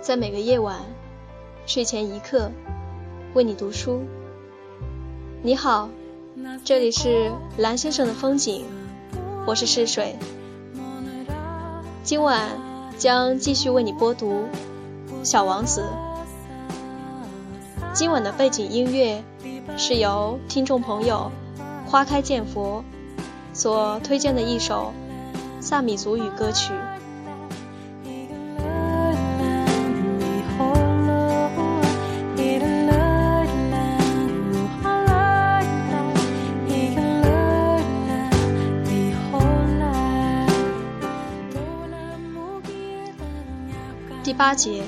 在每个夜晚，睡前一刻，为你读书。你好，这里是蓝先生的风景，我是逝水。今晚将继续为你播读《小王子》。今晚的背景音乐是由听众朋友花开见佛所推荐的一首萨米族语歌曲。八节，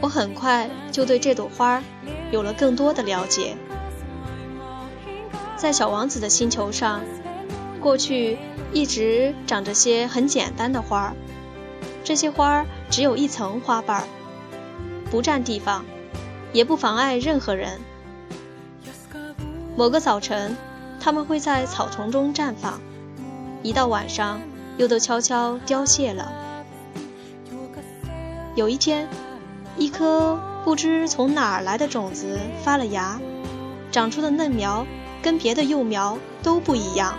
我很快就对这朵花有了更多的了解。在小王子的星球上，过去一直长着些很简单的花儿，这些花儿只有一层花瓣儿，不占地方，也不妨碍任何人。某个早晨，它们会在草丛中绽放，一到晚上。又都悄悄凋谢了。有一天，一颗不知从哪儿来的种子发了芽，长出的嫩苗跟别的幼苗都不一样。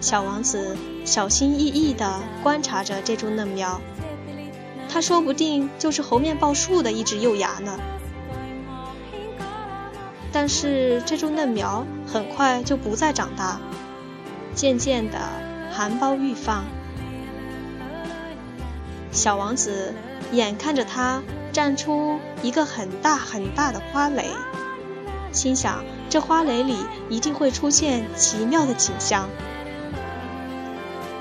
小王子小心翼翼地观察着这株嫩苗，它说不定就是猴面包树的一只幼芽呢。但是这株嫩苗很快就不再长大，渐渐的。含苞欲放，小王子眼看着它绽出一个很大很大的花蕾，心想这花蕾里一定会出现奇妙的景象。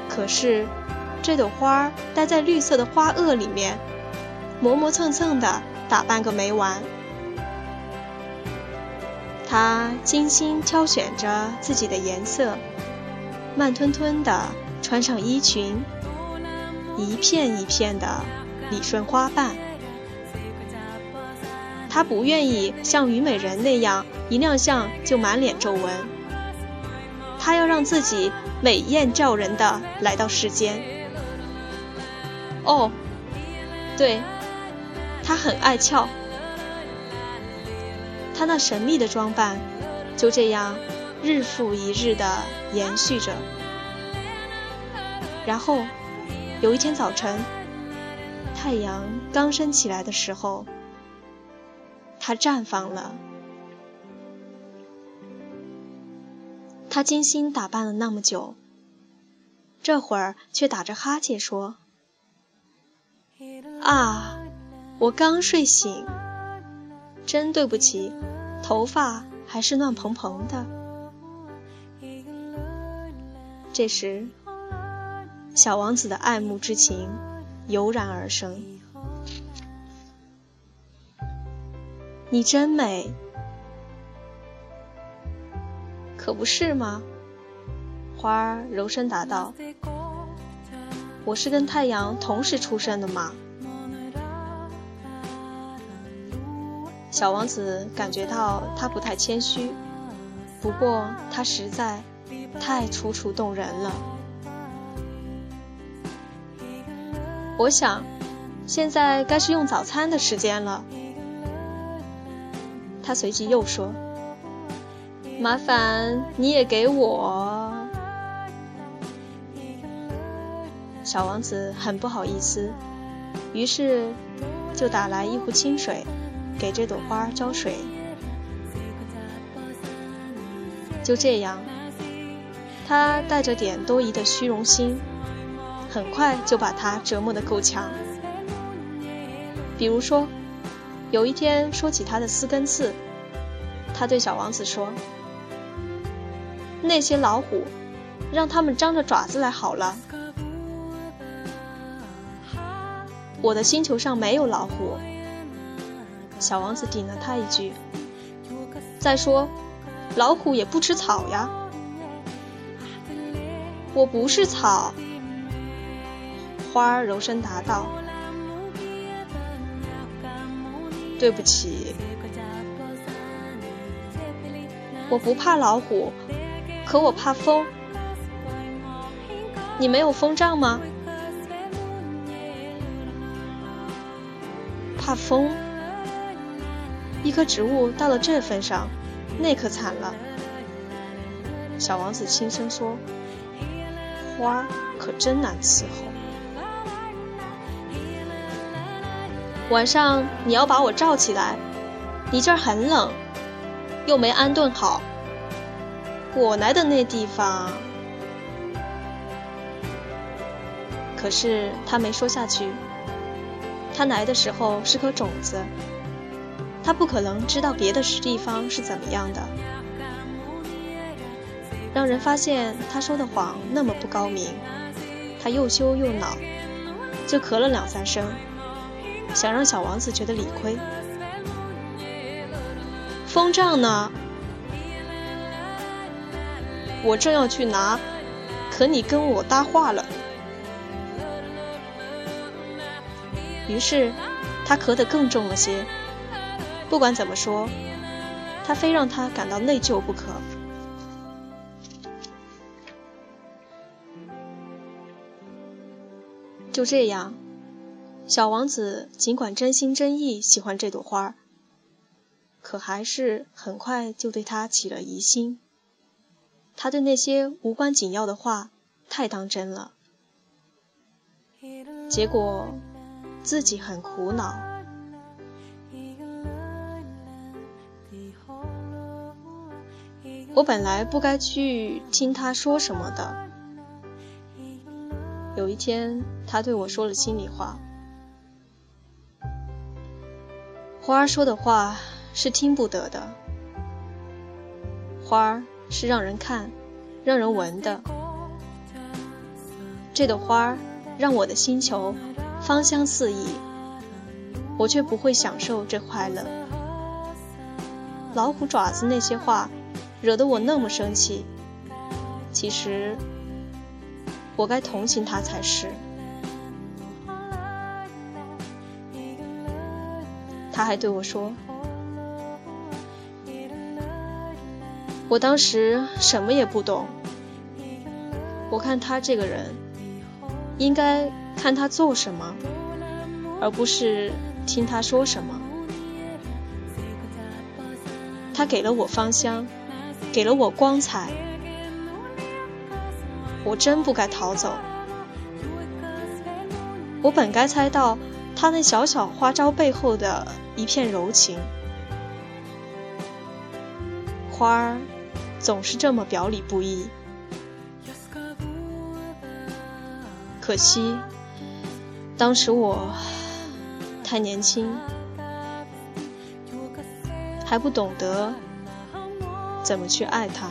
可是，这朵花待在绿色的花萼里面，磨磨蹭蹭的打扮个没完。他精心挑选着自己的颜色。慢吞吞地穿上衣裙，一片一片地理顺花瓣。他不愿意像虞美人那样一亮相就满脸皱纹，他要让自己美艳照人的来到世间。哦，对，他很爱俏。他那神秘的装扮，就这样。日复一日的延续着，然后有一天早晨，太阳刚升起来的时候，它绽放了。他精心打扮了那么久，这会儿却打着哈欠说：“啊，我刚睡醒，真对不起，头发还是乱蓬蓬的。”这时，小王子的爱慕之情油然而生。你真美，可不是吗？花儿柔声答道：“我是跟太阳同时出生的嘛。”小王子感觉到他不太谦虚，不过他实在。太楚楚动人了。我想，现在该是用早餐的时间了。他随即又说：“麻烦你也给我。”小王子很不好意思，于是就打来一壶清水，给这朵花浇水。就这样。他带着点多疑的虚荣心，很快就把他折磨得够呛。比如说，有一天说起他的四根刺，他对小王子说：“那些老虎，让他们张着爪子来好了。我的星球上没有老虎。”小王子顶了他一句：“再说，老虎也不吃草呀。”我不是草。花儿柔声答道：“对不起，我不怕老虎，可我怕风。你没有风杖吗？怕风？一棵植物到了这份上，那可惨了。”小王子轻声说：“花可真难伺候。”晚上你要把我罩起来，你这儿很冷，又没安顿好。我来的那地方……可是他没说下去。他来的时候是颗种子，他不可能知道别的地方是怎么样的。让人发现他说的谎那么不高明，他又羞又恼，就咳了两三声。想让小王子觉得理亏。风杖呢？我正要去拿，可你跟我搭话了。于是他咳得更重了些。不管怎么说，他非让他感到内疚不可。就这样。小王子尽管真心真意喜欢这朵花，可还是很快就对他起了疑心。他对那些无关紧要的话太当真了，结果自己很苦恼。我本来不该去听他说什么的。有一天，他对我说了心里话。花儿说的话是听不得的，花儿是让人看、让人闻的。这朵花儿让我的星球芳香四溢，我却不会享受这快乐。老虎爪子那些话惹得我那么生气，其实我该同情他才是。他还对我说：“我当时什么也不懂。我看他这个人，应该看他做什么，而不是听他说什么。他给了我芳香，给了我光彩，我真不该逃走。我本该猜到他那小小花招背后的。”一片柔情，花儿总是这么表里不一。可惜，当时我太年轻，还不懂得怎么去爱他。